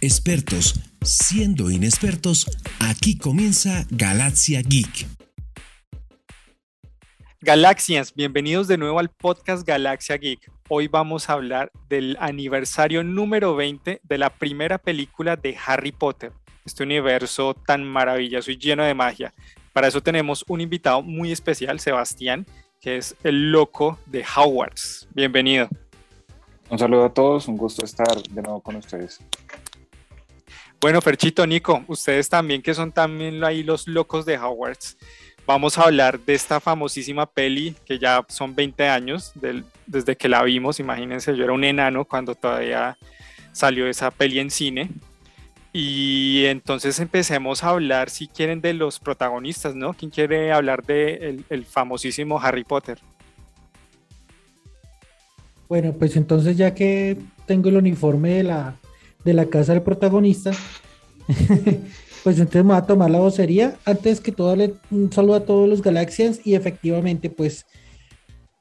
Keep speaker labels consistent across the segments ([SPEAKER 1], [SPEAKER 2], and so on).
[SPEAKER 1] Expertos, siendo inexpertos, aquí comienza Galaxia Geek.
[SPEAKER 2] Galaxians, bienvenidos de nuevo al podcast Galaxia Geek. Hoy vamos a hablar del aniversario número 20 de la primera película de Harry Potter, este universo tan maravilloso y lleno de magia. Para eso tenemos un invitado muy especial, Sebastián, que es el loco de Hogwarts. Bienvenido.
[SPEAKER 3] Un saludo a todos, un gusto estar de nuevo con ustedes.
[SPEAKER 2] Bueno, Ferchito, Nico, ustedes también que son también ahí los locos de Hogwarts, vamos a hablar de esta famosísima peli que ya son 20 años desde que la vimos. Imagínense, yo era un enano cuando todavía salió esa peli en cine. Y entonces empecemos a hablar, si quieren, de los protagonistas, ¿no? ¿Quién quiere hablar de el famosísimo Harry Potter?
[SPEAKER 4] Bueno, pues entonces ya que tengo el uniforme de la, de la casa del protagonista, pues entonces me voy a tomar la vocería. Antes que todo, le, un saludo a todos los Galaxians y efectivamente, pues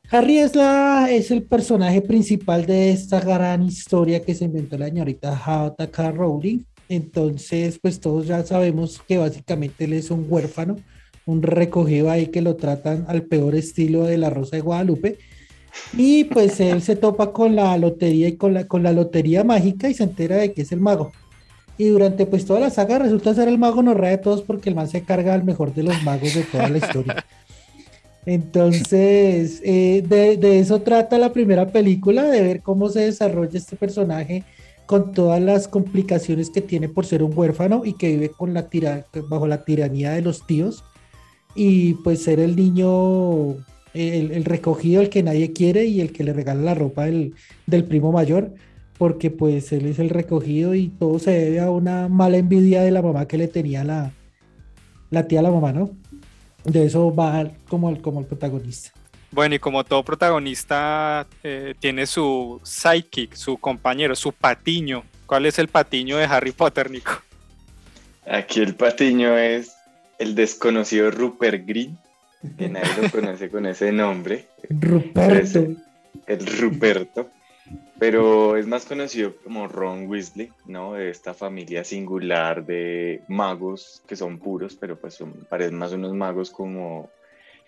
[SPEAKER 4] Harry es, la, es el personaje principal de esta gran historia que se inventó la señorita J.K. Rowling. Entonces, pues todos ya sabemos que básicamente él es un huérfano, un recogido ahí que lo tratan al peor estilo de la Rosa de Guadalupe y pues él se topa con la lotería y con la, con la lotería mágica y se entera de que es el mago. Y durante pues toda la saga resulta ser el mago norrea de todos porque el man se carga al mejor de los magos de toda la historia. Entonces, eh, de, de, eso trata la primera película, de ver cómo se desarrolla este personaje con todas las complicaciones que tiene por ser un huérfano y que vive bajo la tiranía de los tíos y pues ser el niño el, recogido, el que nadie quiere y el que le regala la ropa del, primo mayor, porque pues él es el recogido y todo se debe a una mala envidia de la mamá que le tenía la, la tía a la mamá, ¿no? De eso va como el, como el protagonista.
[SPEAKER 2] Bueno, y como todo protagonista eh, tiene su sidekick, su compañero, su patiño. ¿Cuál es el patiño de Harry Potter, Nico?
[SPEAKER 5] Aquí el patiño es el desconocido Rupert Green, que nadie lo conoce con ese nombre.
[SPEAKER 4] Ruperto.
[SPEAKER 5] el Ruperto. Pero es más conocido como Ron Weasley, ¿no? De esta familia singular de magos que son puros, pero pues son, parecen más unos magos como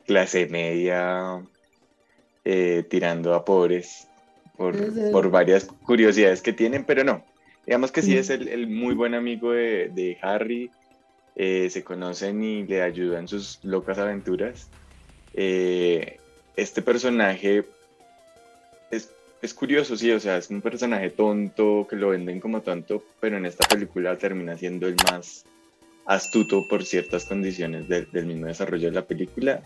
[SPEAKER 5] clase media, eh, tirando a pobres por, varias curiosidades que tienen, pero no. Digamos que sí es el, muy buen amigo de, de Harry, eh, se conocen y le ayudan sus locas aventuras. Eh, este personaje es, es, curioso, sí, o sea, es un personaje tonto, que lo venden como tonto, pero en esta película termina siendo el más astuto por ciertas condiciones del mismo desarrollo de la película.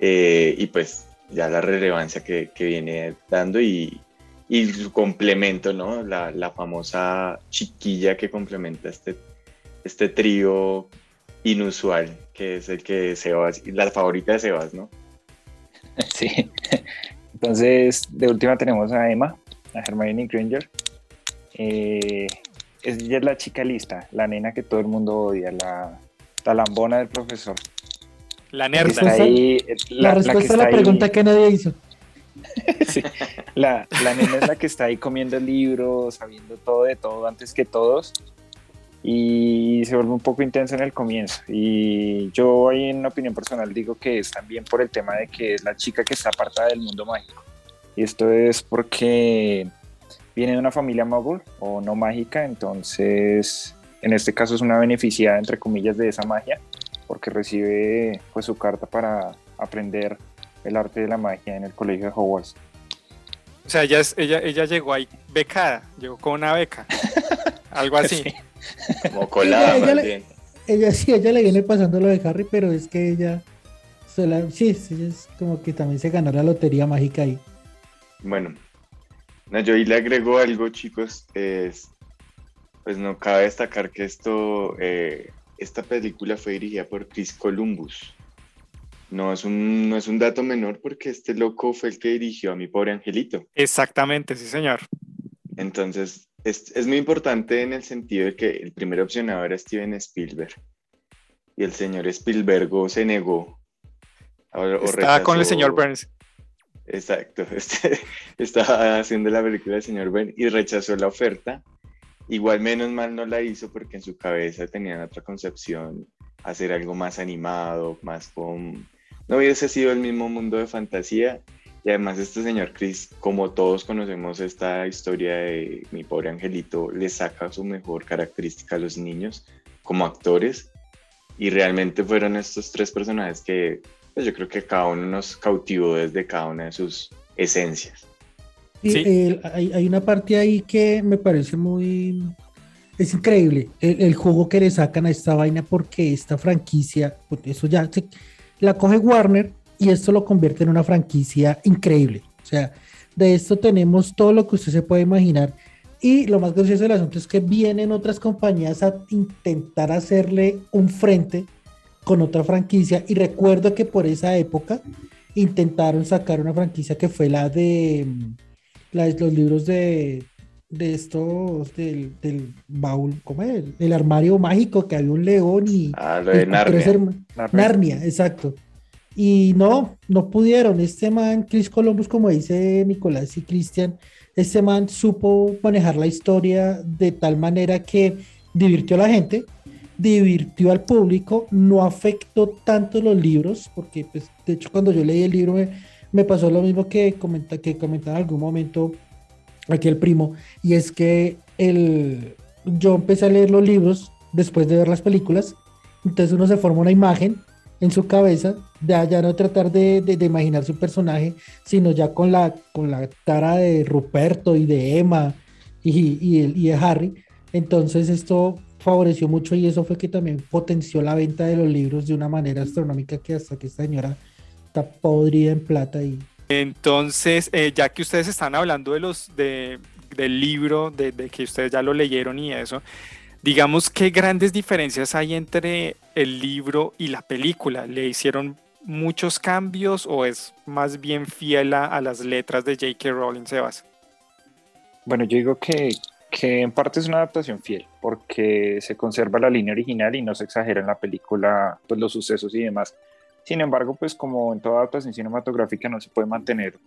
[SPEAKER 5] Eh, y pues ya la relevancia que, que viene dando y, y, su complemento, ¿no? La, la famosa chiquilla que complementa este este trío inusual, que es el que Sebas, la favorita de Sebas, ¿no?
[SPEAKER 3] Sí. Entonces, de última tenemos a Emma, a Hermione Granger. Eh, ella es la chica lista, la nena que todo el mundo odia, la, la lambona del profesor.
[SPEAKER 2] La nerda.
[SPEAKER 4] la, respuesta a la pregunta que nadie hizo.
[SPEAKER 3] sí, la, la nena es la que está ahí comiendo libros, sabiendo todo de todo antes que todos y se vuelve un poco intenso en el comienzo. Y yo ahí en opinión personal digo que es también por el tema de que es la chica que está apartada del mundo mágico. Y esto es porque viene de una familia mogul o no mágica, entonces en este caso es una beneficiada entre comillas de esa magia porque recibe pues su carta para aprender el arte de la magia en el colegio de Hogwarts.
[SPEAKER 2] O sea, ella, ella, ella llegó ahí becada, llegó con una beca, algo así.
[SPEAKER 5] Como colada,
[SPEAKER 4] ella, bien. ella, sí, ella le viene pasando lo de Harry, pero es que ella, sola, sí, es como que también se ganó la lotería mágica ahí.
[SPEAKER 5] Bueno, no, yo ahí le agrego algo, chicos, es, pues no cabe destacar que esto, eh, esta película fue dirigida por Chris Columbus. No es, un, no es un dato menor porque este loco fue el que dirigió a mi pobre angelito.
[SPEAKER 2] Exactamente, sí, señor.
[SPEAKER 5] Entonces, es, muy importante en el sentido de que el primer opcionado era Steven Spielberg y el señor Spielberg se negó.
[SPEAKER 2] Estaba con el señor Burns.
[SPEAKER 5] Exacto, este, estaba haciendo la película del señor Burns y rechazó la oferta igual menos mal no la hizo porque en su cabeza tenían otra concepción, hacer algo más animado, más con... No hubiese sido el mismo mundo de fantasía y además este señor Chris, como todos conocemos esta historia de mi pobre angelito, le saca su mejor característica a los niños como actores y realmente fueron estos tres personajes que pues, yo creo que cada uno nos cautivó desde cada una de sus esencias.
[SPEAKER 4] Sí, hay, una parte ahí que me parece muy... Es increíble el, juego que le sacan a esta vaina porque esta franquicia, pues, eso ya la coge Warner y esto lo convierte en una franquicia increíble. O sea, de esto tenemos todo lo que usted se puede imaginar. Y lo más gracioso del asunto es que vienen otras compañías a intentar hacerle un frente con otra franquicia. Y recuerdo que por esa época intentaron sacar una franquicia que fue la de la, los libros de, de estos del, del baúl, ¿cómo es? El armario mágico que había un león y.
[SPEAKER 5] Ah, lo de Narnia.
[SPEAKER 4] Narnia, exacto. Y no, no pudieron. Este man, Chris Columbus, como dice Nicolás y Cristian, este man supo manejar la historia de tal manera que divirtió a la gente, divirtió al público, no afectó tanto los libros, porque pues, de hecho cuando yo leí el libro me, pasó lo mismo que, comenta, que comentaba en algún momento aquí el primo, y es que el, yo empecé a leer los libros después de ver las películas, entonces uno se forma una imagen en su cabeza, ya, ya no tratar de, de, imaginar su personaje, sino ya con la, con la cara de Ruperto y de Emma y, y, y de Harry. Entonces esto favoreció mucho y eso fue que también potenció la venta de los libros de una manera astronómica que hasta que esta señora está podrida en plata y
[SPEAKER 2] entonces eh, ya que ustedes están hablando de los de, del libro de, que ustedes ya lo leyeron y eso digamos, ¿qué grandes diferencias hay entre el libro y la película? ¿Le hicieron muchos cambios o es más bien fiel a, las letras de J.K. Rowling, Sebas?
[SPEAKER 3] Bueno, yo digo que, que en parte es una adaptación fiel, porque se conserva la línea original y no se exagera en la película pues, los sucesos y demás. Sin embargo, pues como en toda adaptación cinematográfica no se puede mantener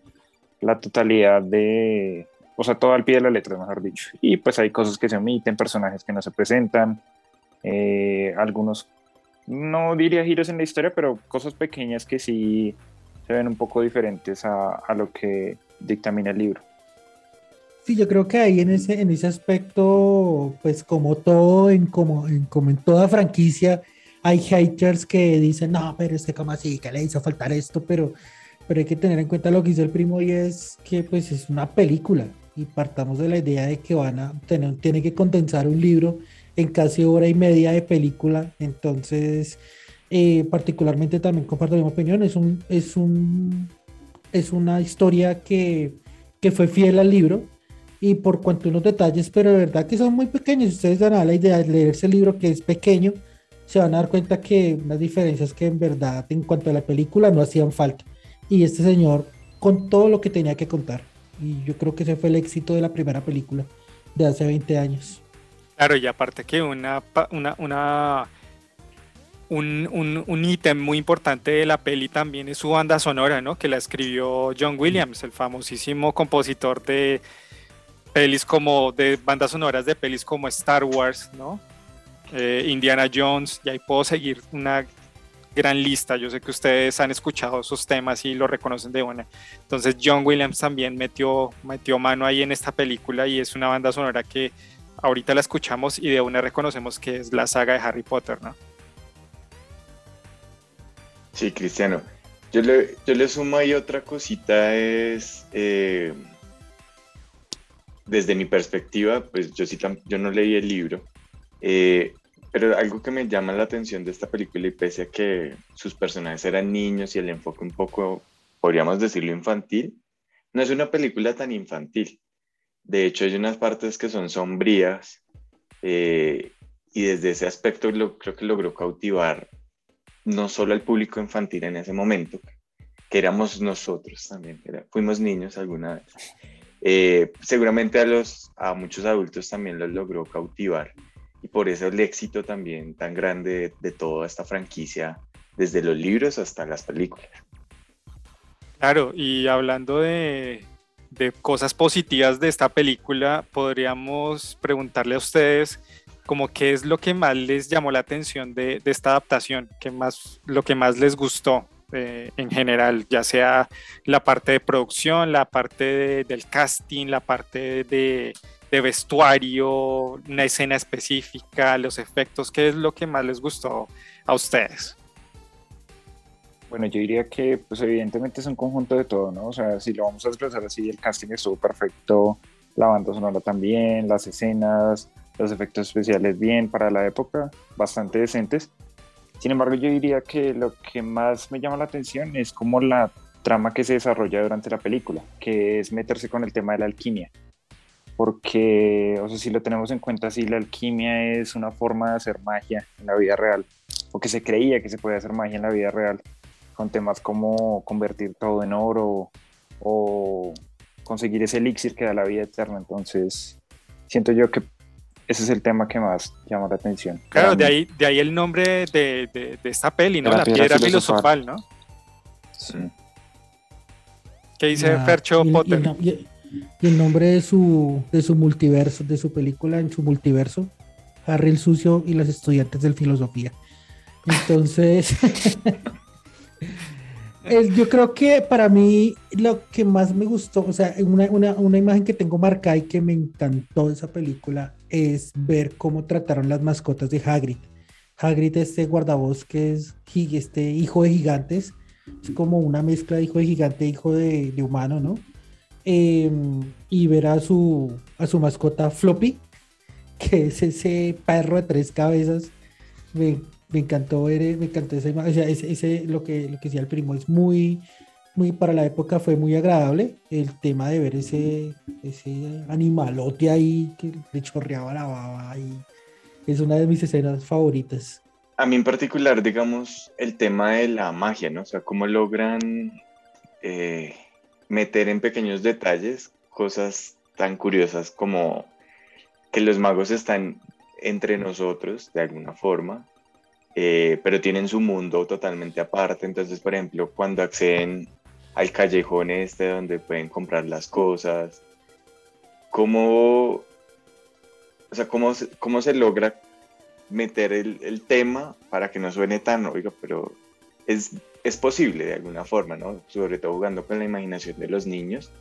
[SPEAKER 3] la totalidad de, o sea, todo al pie de la letra, mejor dicho. Y pues hay cosas que se omiten, personajes que no se presentan, eh, algunos, no diría giros en la historia, pero cosas pequeñas que sí se ven un poco diferentes a, a lo que dictamina el libro.
[SPEAKER 4] Sí, yo creo que ahí en ese, en ese aspecto, pues como todo, en, como, en, como en toda franquicia, hay haters que dicen, no, pero es que como así, que le hizo faltar esto, pero, pero hay que tener en cuenta lo que hizo el primo y es que pues es una película y partamos de la idea de que van a tener, tiene que condensar un libro en casi hora y media de película, entonces eh, particularmente también comparto mi opinión, es un, es un es una historia que, que fue fiel al libro y por cuanto unos detalles, pero de verdad que son muy pequeños, ustedes dan a la idea de leerse el libro que es pequeño, se van a dar cuenta que unas diferencias que en verdad en cuanto a la película no hacían falta. Y este señor con todo lo que tenía que contar. Y yo creo que ese fue el éxito de la primera película de hace 20 años.
[SPEAKER 2] Claro, y aparte que una, una, una un, un, ítem muy importante de la peli también es su banda sonora, ¿no? Que la escribió John Williams, el famosísimo compositor de pelis como, de bandas sonoras de pelis como Star Wars, ¿no? Eh, Indiana Jones, y ahí puedo seguir una gran lista. Yo sé que ustedes han escuchado esos temas y lo reconocen de una. Entonces John Williams también metió, metió mano ahí en esta película y es una banda sonora que ahorita la escuchamos y de una reconocemos que es la saga de Harry Potter, ¿no?
[SPEAKER 5] Sí, Cristiano. Yo le, yo le sumo ahí otra cosita, es eh, desde mi perspectiva, pues yo sí yo no leí el libro. Eh, pero algo que me llama la atención de esta película y pese a que sus personajes eran niños y el enfoque un poco, podríamos decirlo, infantil, no es una película tan infantil. De hecho, hay unas partes que son sombrías eh, y desde ese aspecto lo, creo que logró cautivar no solo al público infantil en ese momento, que éramos nosotros también, fuimos niños alguna vez. Eh, seguramente a, los, a muchos adultos también los logró cautivar y por eso el éxito también tan grande de, toda esta franquicia, desde los libros hasta las películas.
[SPEAKER 2] Claro, y hablando de, de cosas positivas de esta película, podríamos preguntarle a ustedes como qué es lo que más les llamó la atención de, de esta adaptación, qué más, lo que más les gustó eh, en general, ya sea la parte de producción, la parte del casting, la parte de, de, vestuario, una escena específica, los efectos, ¿qué es lo que más les gustó a ustedes?
[SPEAKER 3] Bueno, yo diría que, pues evidentemente es un conjunto de todo, ¿no? O sea, si lo vamos a expresar así, el casting estuvo perfecto, la banda sonora también, las escenas, los efectos especiales bien para la época, bastante decentes. Sin embargo, yo diría que lo que más me llama la atención es como la trama que se desarrolla durante la película, que es meterse con el tema de la alquimia. Porque, o sea, si lo tenemos en cuenta, si la alquimia es una forma de hacer magia en la vida real, o que se creía que se podía hacer magia en la vida real, con temas como convertir todo en oro o conseguir ese elixir que da la vida eterna. Entonces, siento yo que ese es el tema que más llama la atención.
[SPEAKER 2] Claro, de ahí, de ahí el nombre de, de, esta peli, ¿no? La, piedra, filosofal, ¿no?
[SPEAKER 3] Sí.
[SPEAKER 2] ¿Qué dice Fercho Potter?
[SPEAKER 4] Y el, nombre de su, de su multiverso, de su película en su multiverso, Harry el Sucio y los estudiantes de filosofía. Entonces, yo creo que para mí lo que más me gustó, o sea, una, una, una, imagen que tengo marcada y que me encantó de esa película es ver cómo trataron las mascotas de Hagrid. Hagrid, este guardabosques, este hijo de gigantes, es como una mezcla de hijo de gigante e hijo de humano, ¿no? Em, y ver a su, a su mascota Floppy, que es ese perro de tres cabezas. Me, encantó ver, me encantó esa imagen, ese, lo, que, lo que decía el primo es muy, muy, para la época fue muy agradable el tema de ver ese, ese animalote ahí que le chorreaba la baba y es una de mis escenas favoritas.
[SPEAKER 5] A mí en particular, digamos, el tema de la magia, ¿no? O sea, cómo logran eh, meter en pequeños detalles cosas tan curiosas como que los magos están entre nosotros de alguna forma, eh, pero tienen su mundo totalmente aparte. Entonces, por ejemplo, cuando acceden al callejón este donde pueden comprar las cosas, ¿cómo, o sea, cómo, cómo se logra meter el, tema para que no suene tan, oiga, pero es, es posible de alguna forma, ¿no? Sobre todo jugando con la imaginación de los niños,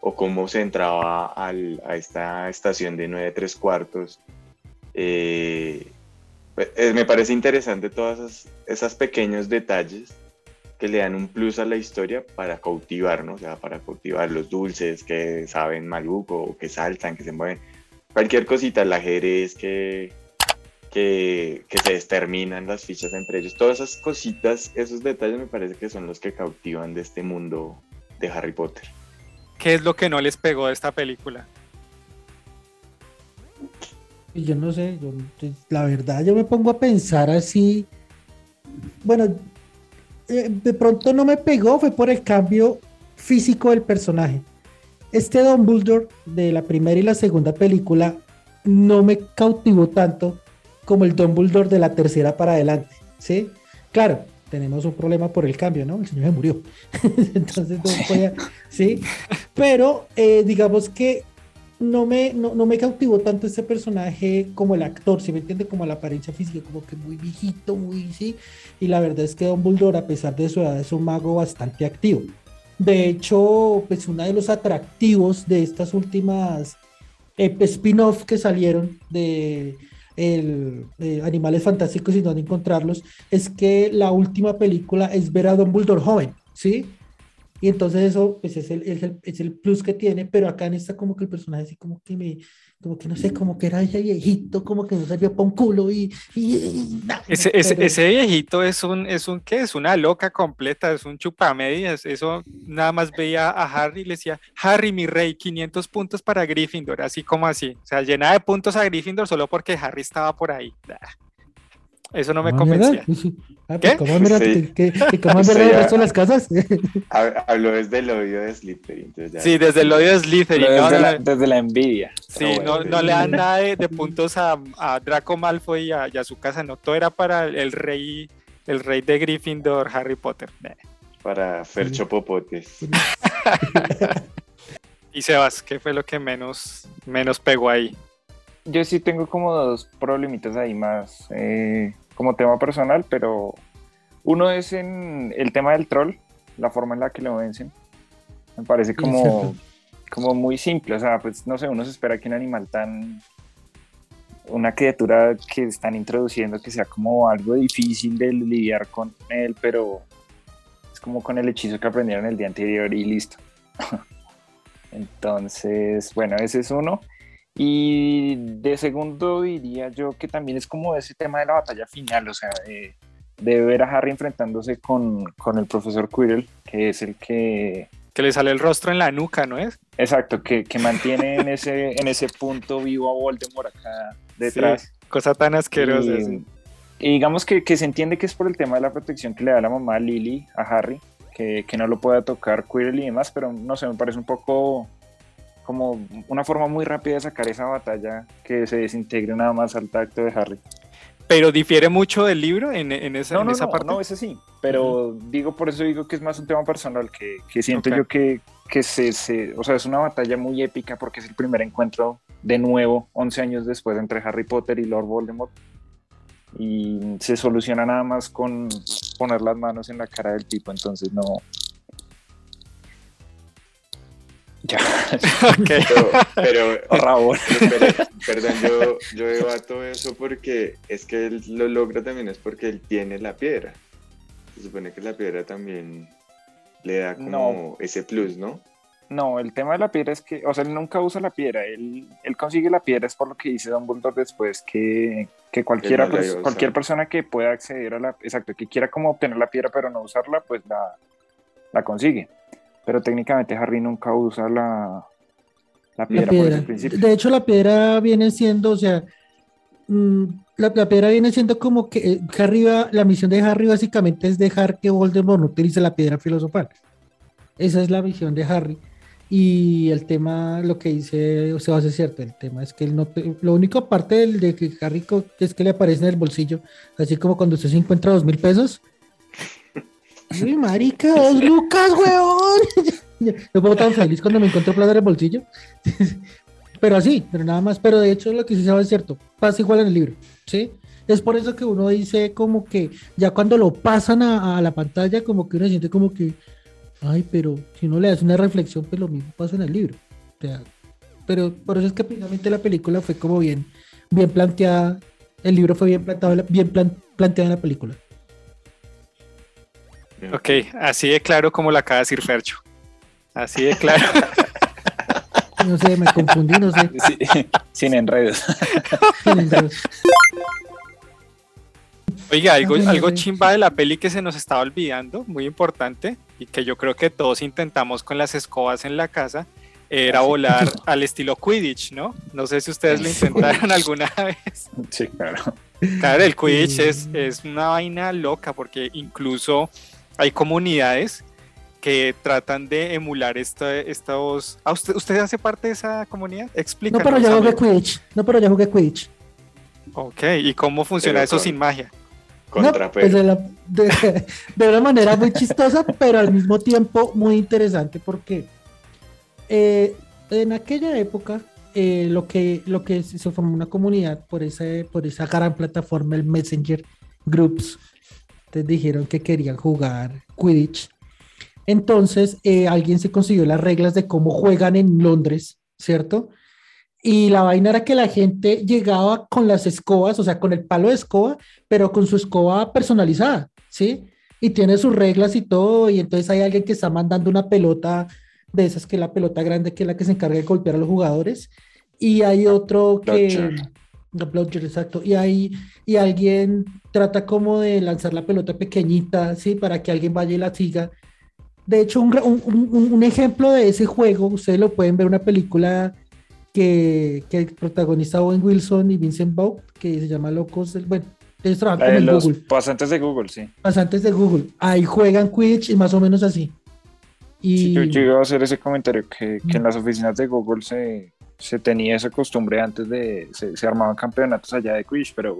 [SPEAKER 5] o cómo se entraba al, a esta estación de 9 3 cuartos. Eh, eh, me parece interesante todos esos, pequeños detalles que le dan un plus a la historia para cautivar, ¿no? O sea, para cautivar los dulces que saben maluco, que saltan, que se mueven. Cualquier cosita, el ajedrez que, que, que, se determinan las fichas entre ellos. Todas esas cositas, esos detalles me parece que son los que cautivan de este mundo de Harry Potter.
[SPEAKER 2] ¿Qué es lo que no les pegó de esta película?
[SPEAKER 4] Y yo no sé, la verdad yo me pongo a pensar así, bueno, eh, de pronto no me pegó, fue por el cambio físico del personaje. Este Dumbledore de la primera y la segunda película no me cautivó tanto como el Dumbledore de la tercera para adelante, ¿sí? Claro, tenemos un problema por el cambio, ¿no? El señor se murió. Entonces no podía, ¿sí? Pero eh, digamos que no me, no, me cautivó tanto ese personaje como el actor, si me entiende, como la apariencia física, como que muy viejito, muy, sí. Y la verdad es que Don Dumbledore, a pesar de su edad, es un mago bastante activo. De hecho, pues uno de los atractivos de estas últimas eh, spin-off que salieron de, el, Animales Fantásticos y dónde encontrarlos, es que la última película es ver a Dumbledore joven, ¿sí? Y entonces eso pues es el, es el, es el plus que tiene, pero acá en esta como que el personaje así como que me, como que no sé, como que era ese viejito, como que no servía para un culo y... y,
[SPEAKER 2] ese, ese, ese, viejito es un, es un, ¿qué? Es una loca completa, es un chupamedias, eso nada más veía a Harry y le decía, Harry, mi rey, 500 puntos para Gryffindor, así como así, o sea, llena de puntos a Gryffindor solo porque Harry estaba por ahí. Eso no me convencía.
[SPEAKER 4] Ah, pues, ¿Qué? ¿Cómo mira, sí. ¿qué, cómo sí, el resto de las casas?
[SPEAKER 5] Habló desde el odio de Slytherin.
[SPEAKER 2] Sí, desde el odio de Slytherin.
[SPEAKER 3] Desde,
[SPEAKER 2] no,
[SPEAKER 3] la, desde la envidia.
[SPEAKER 2] Sí, no, no, le dan nada de, de puntos a, a, Draco Malfoy y a, y a, su casa. No, todo era para el rey, el rey de Gryffindor, Harry Potter.
[SPEAKER 5] Para Fercho Popotes.
[SPEAKER 2] Y Sebas, ¿qué fue lo que menos, menos pegó ahí?
[SPEAKER 3] Yo sí tengo como dos problemitas ahí más eh, como tema personal, pero uno es en el tema del troll, la forma en la que lo vencen. Me parece como, como muy simple, o sea, pues no sé, uno se espera que un animal tan una criatura que están introduciendo que sea como algo difícil de lidiar con él, pero es como con el hechizo que aprendieron el día anterior y listo. Entonces, bueno, ese es uno. Y de segundo diría yo que también es como ese tema de la batalla final, o sea, de, ver a Harry enfrentándose con, con, el profesor Quirrell, que es el que...
[SPEAKER 2] Que le sale el rostro en la nuca, ¿no es?
[SPEAKER 3] Exacto, que, que mantiene en ese, en ese punto vivo a Voldemort acá detrás.
[SPEAKER 2] cosa tan asquerosa.
[SPEAKER 3] Y, digamos que, que, se entiende que es por el tema de la protección que le da la mamá a Lily, a Harry, que, que no lo pueda tocar Quirrell y demás, pero no sé, me parece un poco como una forma muy rápida de sacar esa batalla que se desintegre nada más al tacto de Harry.
[SPEAKER 2] Pero difiere mucho del libro en, en esa,
[SPEAKER 3] no, no,
[SPEAKER 2] esa
[SPEAKER 3] no,
[SPEAKER 2] parte.
[SPEAKER 3] No, ese sí. Pero digo, por eso digo que es más un tema personal, que, que siento yo que, que se, se, o sea, es una batalla muy épica porque es el primer encuentro de nuevo, 11 años después, entre Harry Potter y Lord Voldemort. Y se soluciona nada más con poner las manos en la cara del tipo, entonces no,
[SPEAKER 5] ya. Pero, pero, perdón, yo, yo debato eso porque es que él lo logra también, es porque él tiene la piedra. Se supone que la piedra también le da como ese plus, ¿no?
[SPEAKER 3] No, el tema de la piedra es que, o sea, él nunca usa la piedra, él, él consigue la piedra, es por lo que dice Don Dumbledore después, que, que cualquiera, pues, cualquier persona que pueda acceder a la, exacto, que quiera como obtener la piedra pero no usarla, pues la, la consigue pero técnicamente Harry nunca usa la, la piedra,
[SPEAKER 4] De hecho, la piedra viene siendo, o sea, mm, la, piedra viene siendo como que eh, Harry la misión de Harry básicamente es dejar que Voldemort no utilice la piedra filosofal. Esa es la misión de Harry. Y el tema, lo que dice o sea, es cierto, el tema es que él no, lo único aparte de que Harry es que le aparece en el bolsillo, así como cuando usted se encuentra dos mil pesos, Uy, marica, dos lucas, weón. Yo puedo tan feliz cuando me encuentro plata en el bolsillo. pero así, pero nada más. Pero de hecho, lo que sí sabe es cierto. Pasa igual en el libro, ¿sí? Es por eso que uno dice como que ya cuando lo pasan a, la pantalla, como que uno siente como que, ay, pero si uno le hace una reflexión, pues lo mismo pasa en el libro. O sea, pero por eso es que finalmente la película fue como bien, bien planteada. El libro fue bien planteado, bien planteado en la película.
[SPEAKER 2] Ok, así de claro como lo acaba de decir Fercho. Así de claro.
[SPEAKER 4] No sé, me confundí, no sé.
[SPEAKER 3] sin enredos.
[SPEAKER 2] Oiga, algo, algo chimba de la peli que se nos estaba olvidando, muy importante, y que yo creo que todos intentamos con las escobas en la casa, era volar al estilo Quidditch, ¿no? No sé si ustedes lo intentaron alguna vez.
[SPEAKER 3] Sí, claro.
[SPEAKER 2] Claro, el Quidditch es, es una vaina loca porque incluso hay comunidades que tratan de emular estos... ¿Ah, usted, ¿Usted hace parte de esa comunidad? Explícanos.
[SPEAKER 4] No, pero ya jugué Quidditch. No, pero ya jugué Quidditch.
[SPEAKER 2] Ok, ¿y cómo funciona eso sin magia?
[SPEAKER 5] Contra
[SPEAKER 4] pues de, una manera muy chistosa, pero al mismo tiempo muy interesante, porque eh, en aquella época eh, lo, que, lo que se formó una comunidad por, ese, por esa gran plataforma, el Messenger Groups, dijeron que querían jugar Quidditch. Entonces eh, alguien se consiguió las reglas de cómo juegan en Londres, ¿cierto? Y la vaina era que la gente llegaba con las escobas, o sea, con el palo de escoba, pero con su escoba personalizada, ¿sí? Y tiene sus reglas y todo, y entonces hay alguien que está mandando una pelota de esas que es la pelota grande, que es la que se encarga de golpear a los jugadores, y hay otro que... exacto. Y hay, y alguien trata como de lanzar la pelota pequeñita, ¿sí? Para que alguien vaya y la siga. De hecho, un, un, un ejemplo de ese juego, ustedes lo pueden ver en una película que, que protagoniza Owen Wilson y Vincent Vaughn, que se llama Locos, bueno, ellos trabajan
[SPEAKER 3] en los Google. Pasantes de Google, sí.
[SPEAKER 4] Pasantes de Google. Ahí juegan Quidditch y más o menos así.
[SPEAKER 3] Y... yo, yo, iba a hacer ese comentario, que, que en las oficinas de Google se, se tenía esa costumbre antes de, se, se armaban campeonatos allá de Quidditch, pero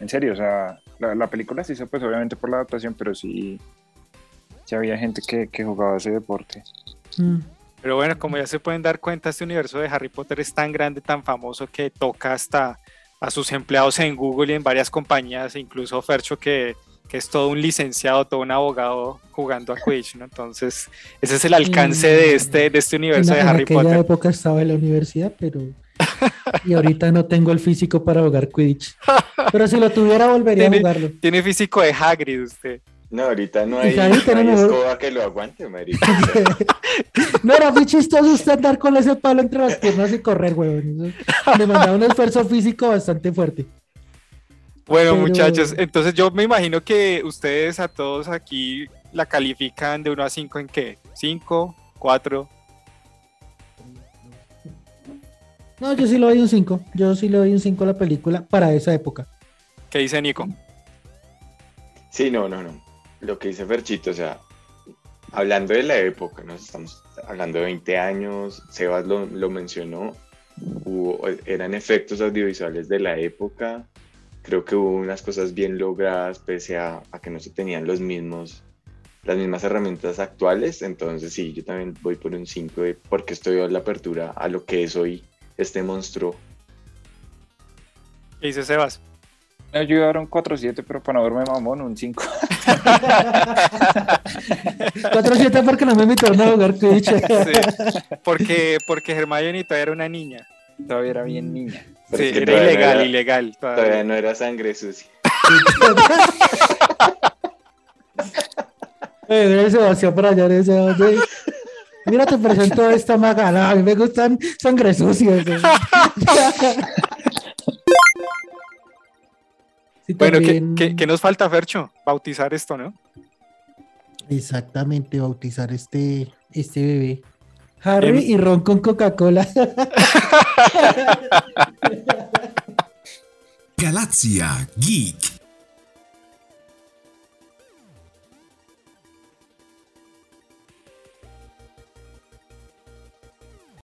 [SPEAKER 3] en serio, o sea, la, película se hizo pues obviamente por la adaptación, pero sí, sí había gente que, que jugaba ese deporte.
[SPEAKER 4] Mm.
[SPEAKER 2] Pero bueno, como ya se pueden dar cuenta, este universo de Harry Potter es tan grande, tan famoso que toca hasta a sus empleados en Google y en varias compañías, incluso Fercho que, que es todo un licenciado, todo un abogado jugando a Quidditch, ¿no? Entonces, ese es el alcance de este, de este universo
[SPEAKER 4] en,
[SPEAKER 2] de
[SPEAKER 4] en
[SPEAKER 2] Harry
[SPEAKER 4] aquella
[SPEAKER 2] Potter.
[SPEAKER 4] época estaba en la universidad, pero... y ahorita no tengo el físico para jugar Quidditch. Pero si lo tuviera, volvería a jugarlo.
[SPEAKER 2] Tiene físico de Hagrid usted.
[SPEAKER 5] No, ahorita no hay, no hay escoba que lo aguante, marica.
[SPEAKER 4] No era muy chistoso usted andar con ese palo entre las piernas y correr, huevón. Me mandaba un esfuerzo físico bastante fuerte.
[SPEAKER 2] Bueno,
[SPEAKER 4] Pero-
[SPEAKER 2] muchachos, entonces yo me imagino que ustedes a todos aquí la califican de 1 a 5 en qué? ¿5? ¿4?
[SPEAKER 4] No, yo sí le doy un 5. Yo sí le doy un 5 a la película para esa época.
[SPEAKER 2] ¿Qué dice Nico?
[SPEAKER 5] Sí, no, no, no. Lo que dice Ferchito, o sea, hablando de la época, ¿no? Estamos hablando de 20 años, Sebas lo, lo mencionó, hubo- eran efectos audiovisuales de la época, creo que hubo unas cosas bien logradas pese a, a que no se tenían los mismos, las mismas herramientas actuales, entonces sí, yo también voy por un 5 de- porque estoy a la apertura a lo que es hoy este monstruo.
[SPEAKER 2] ¿Qué dice Sebas?
[SPEAKER 3] No, yo iba a dar un 4-7, pero para no verme mamón, un 5.
[SPEAKER 4] 4-7 porque no me invitaron a jugar Quidditch.
[SPEAKER 2] Sí, porque, porque Hermione todavía era una niña.
[SPEAKER 3] Todavía era bien niña.
[SPEAKER 5] Pero
[SPEAKER 2] Sí,
[SPEAKER 5] es que
[SPEAKER 2] era
[SPEAKER 5] todavía no
[SPEAKER 2] ilegal,
[SPEAKER 5] era-
[SPEAKER 2] ilegal. todavía.
[SPEAKER 5] Todavía no era sangre sucia.
[SPEAKER 4] Eh, se vació para allá ese oye. Mira, te presento a esta magana. A mí me gustan sangre sucia. Sí,
[SPEAKER 2] Bueno, ¿qué, qué- qué nos falta, Fercho? Bautizar esto, ¿no?
[SPEAKER 4] Exactamente, bautizar este, este bebé. Harry
[SPEAKER 2] Em-
[SPEAKER 4] y Ron con Coca-Cola.
[SPEAKER 1] Galaxia Geek.